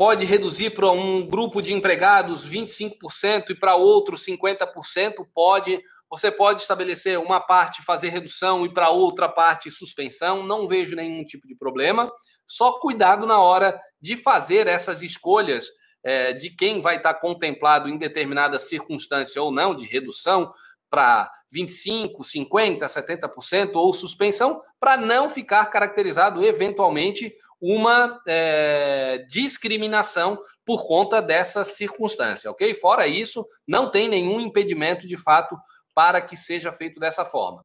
pode reduzir para um grupo de empregados 25% e para outro 50%? Pode. Você pode estabelecer uma parte fazer redução e para outra parte suspensão. Não vejo nenhum tipo de problema. Só cuidado na hora de fazer essas escolhas é, de quem vai estar contemplado em determinada circunstância ou não, de redução para 25%, 50%, 70% ou suspensão, para não ficar caracterizado eventualmente uma é, discriminação por conta dessa circunstância, ok? Fora isso, não tem nenhum impedimento de fato para que seja feito dessa forma.